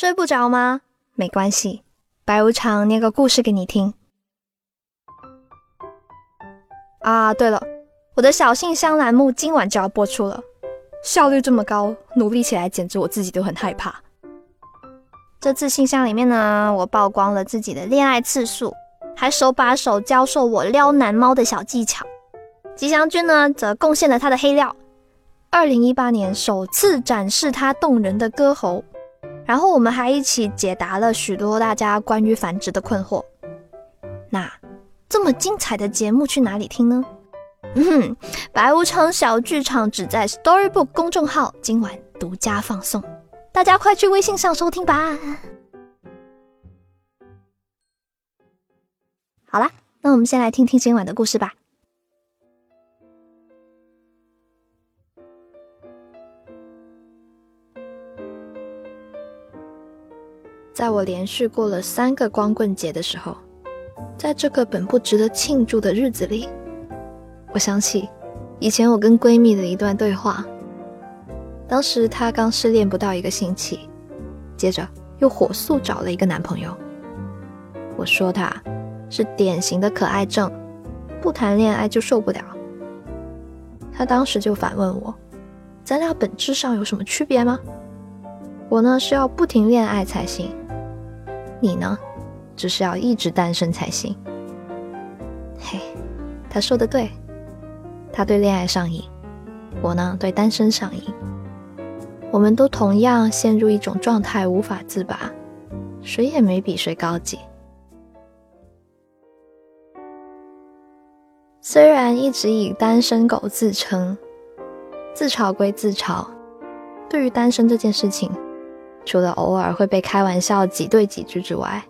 睡不着吗？没关系，白无常念个故事给你听。啊，对了，我的小信箱栏目今晚就要播出了，效率这么高，努力起来简直我自己都很害怕。这次信箱里面呢，我曝光了自己的恋爱次数，还手把手教授我撩男猫的小技巧。吉祥君呢，则贡献了他的黑料，二零一八年首次展示他动人的歌喉。然后我们还一起解答了许多大家关于繁殖的困惑。那这么精彩的节目去哪里听呢？嗯，白无常小剧场只在 Storybook 公众号今晚独家放送，大家快去微信上收听吧。好啦，那我们先来听听今晚的故事吧。在我连续过了三个光棍节的时候，在这个本不值得庆祝的日子里，我想起以前我跟闺蜜的一段对话。当时她刚失恋不到一个星期，接着又火速找了一个男朋友。我说她是典型的可爱症，不谈恋爱就受不了。她当时就反问我：“咱俩本质上有什么区别吗？”我呢是要不停恋爱才行。你呢，只是要一直单身才行。嘿，他说的对，他对恋爱上瘾，我呢对单身上瘾。我们都同样陷入一种状态无法自拔，谁也没比谁高级。虽然一直以单身狗自称，自嘲归自嘲，对于单身这件事情。除了偶尔会被开玩笑挤兑几句之外，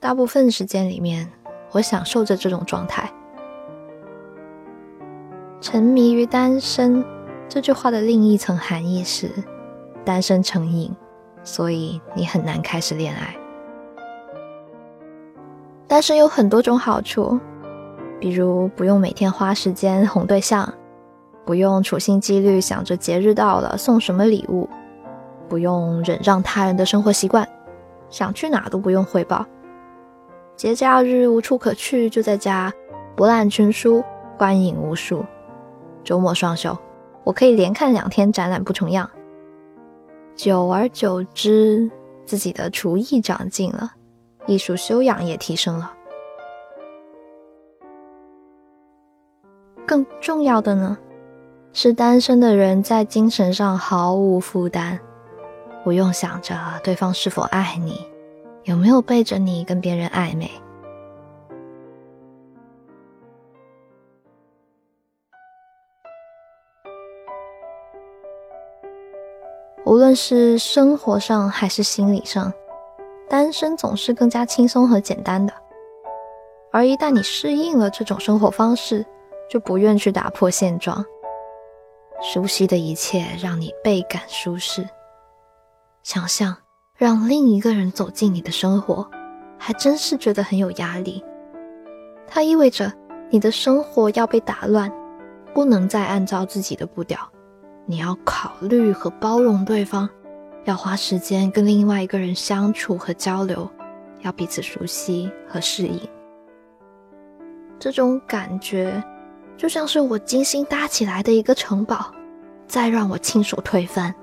大部分时间里面，我享受着这种状态。沉迷于单身这句话的另一层含义是，单身成瘾，所以你很难开始恋爱。单身有很多种好处，比如不用每天花时间哄对象，不用处心积虑想着节日到了送什么礼物。不用忍让他人的生活习惯，想去哪都不用汇报。节假日无处可去，就在家博览群书，观影无数。周末双休，我可以连看两天展览不重样。久而久之，自己的厨艺长进了，艺术修养也提升了。更重要的呢，是单身的人在精神上毫无负担。不用想着对方是否爱你，有没有背着你跟别人暧昧。无论是生活上还是心理上，单身总是更加轻松和简单的。而一旦你适应了这种生活方式，就不愿去打破现状。熟悉的一切让你倍感舒适。想象让另一个人走进你的生活，还真是觉得很有压力。它意味着你的生活要被打乱，不能再按照自己的步调。你要考虑和包容对方，要花时间跟另外一个人相处和交流，要彼此熟悉和适应。这种感觉就像是我精心搭起来的一个城堡，再让我亲手推翻。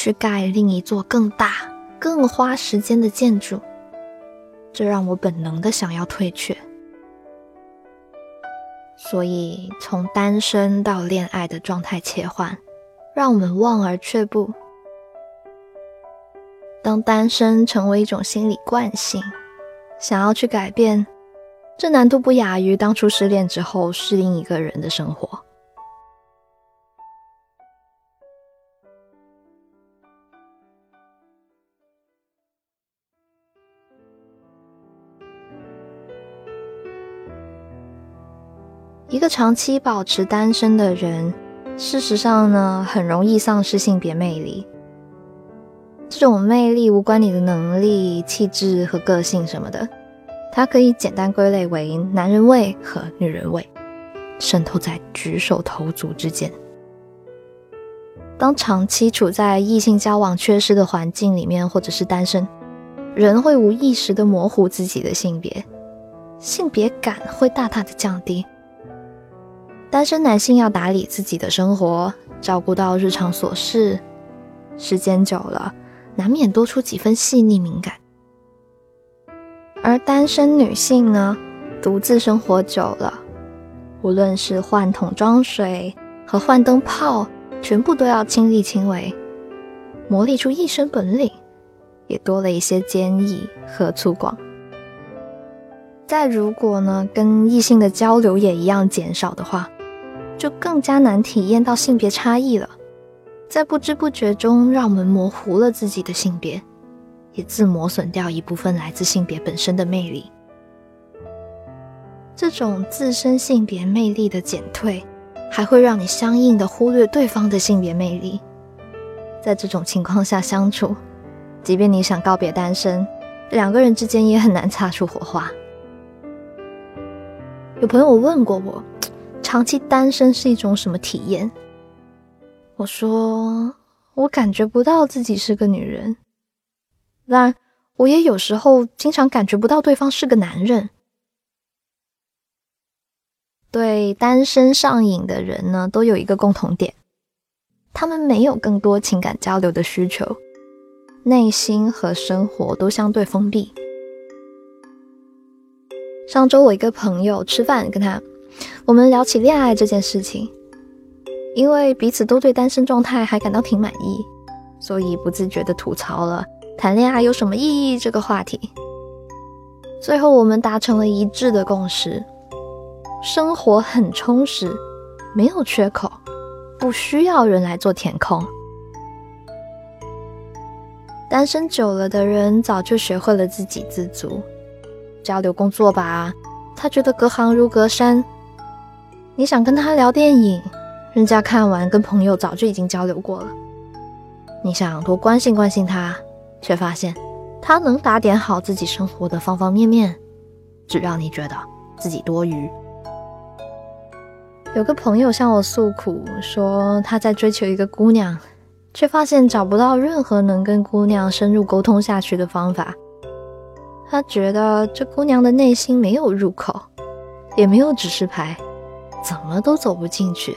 去盖另一座更大、更花时间的建筑，这让我本能的想要退却。所以，从单身到恋爱的状态切换，让我们望而却步。当单身成为一种心理惯性，想要去改变，这难度不亚于当初失恋之后适应一个人的生活。一个长期保持单身的人，事实上呢，很容易丧失性别魅力。这种魅力无关你的能力、气质和个性什么的，它可以简单归类为男人味和女人味，渗透在举手投足之间。当长期处在异性交往缺失的环境里面，或者是单身，人会无意识的模糊自己的性别，性别感会大大的降低。单身男性要打理自己的生活，照顾到日常琐事，时间久了，难免多出几分细腻敏感。而单身女性呢，独自生活久了，无论是换桶装水和换灯泡。全部都要亲力亲为，磨砺出一身本领，也多了一些坚毅和粗犷。再如果呢，跟异性的交流也一样减少的话，就更加难体验到性别差异了。在不知不觉中，让我们模糊了自己的性别，也自磨损掉一部分来自性别本身的魅力。这种自身性别魅力的减退。还会让你相应的忽略对方的性别魅力，在这种情况下相处，即便你想告别单身，两个人之间也很难擦出火花。有朋友问过我，长期单身是一种什么体验？我说，我感觉不到自己是个女人，但我也有时候经常感觉不到对方是个男人。对单身上瘾的人呢，都有一个共同点，他们没有更多情感交流的需求，内心和生活都相对封闭。上周我一个朋友吃饭，跟他我们聊起恋爱这件事情，因为彼此都对单身状态还感到挺满意，所以不自觉的吐槽了谈恋爱有什么意义这个话题。最后我们达成了一致的共识。生活很充实，没有缺口，不需要人来做填空。单身久了的人早就学会了自给自足。交流工作吧，他觉得隔行如隔山。你想跟他聊电影，人家看完跟朋友早就已经交流过了。你想多关心关心他，却发现他能打点好自己生活的方方面面，只让你觉得自己多余。有个朋友向我诉苦，说他在追求一个姑娘，却发现找不到任何能跟姑娘深入沟通下去的方法。他觉得这姑娘的内心没有入口，也没有指示牌，怎么都走不进去。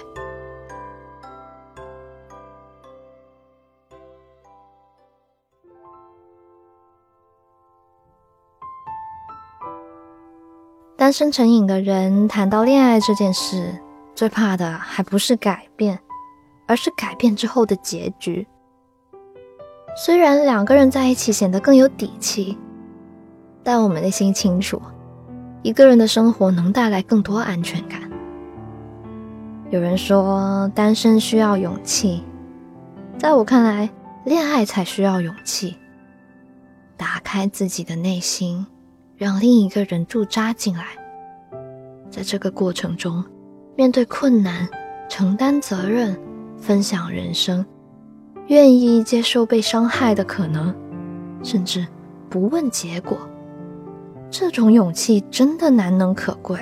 单身成瘾的人谈到恋爱这件事。最怕的还不是改变，而是改变之后的结局。虽然两个人在一起显得更有底气，但我们内心清楚，一个人的生活能带来更多安全感。有人说单身需要勇气，在我看来，恋爱才需要勇气。打开自己的内心，让另一个人驻扎进来，在这个过程中。面对困难，承担责任，分享人生，愿意接受被伤害的可能，甚至不问结果，这种勇气真的难能可贵。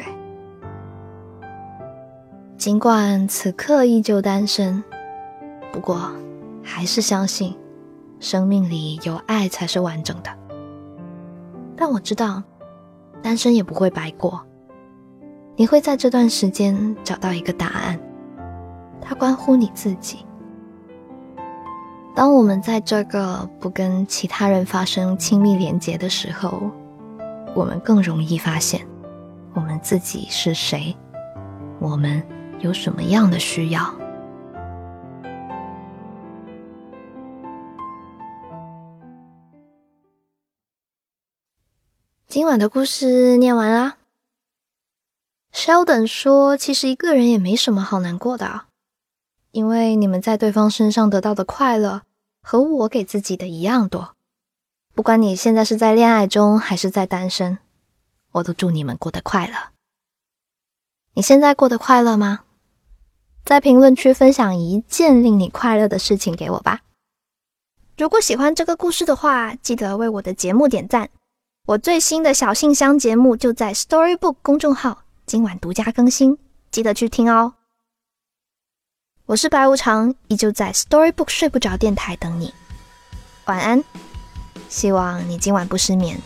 尽管此刻依旧单身，不过还是相信，生命里有爱才是完整的。但我知道，单身也不会白过。你会在这段时间找到一个答案，它关乎你自己。当我们在这个不跟其他人发生亲密连接的时候，我们更容易发现我们自己是谁，我们有什么样的需要。今晚的故事念完啦。Sheldon 说：“其实一个人也没什么好难过的，因为你们在对方身上得到的快乐和我给自己的一样多。不管你现在是在恋爱中还是在单身，我都祝你们过得快乐。你现在过得快乐吗？在评论区分享一件令你快乐的事情给我吧。如果喜欢这个故事的话，记得为我的节目点赞。我最新的小信箱节目就在 Storybook 公众号。”今晚独家更新，记得去听哦。我是白无常，依旧在 Storybook 睡不着电台等你。晚安，希望你今晚不失眠。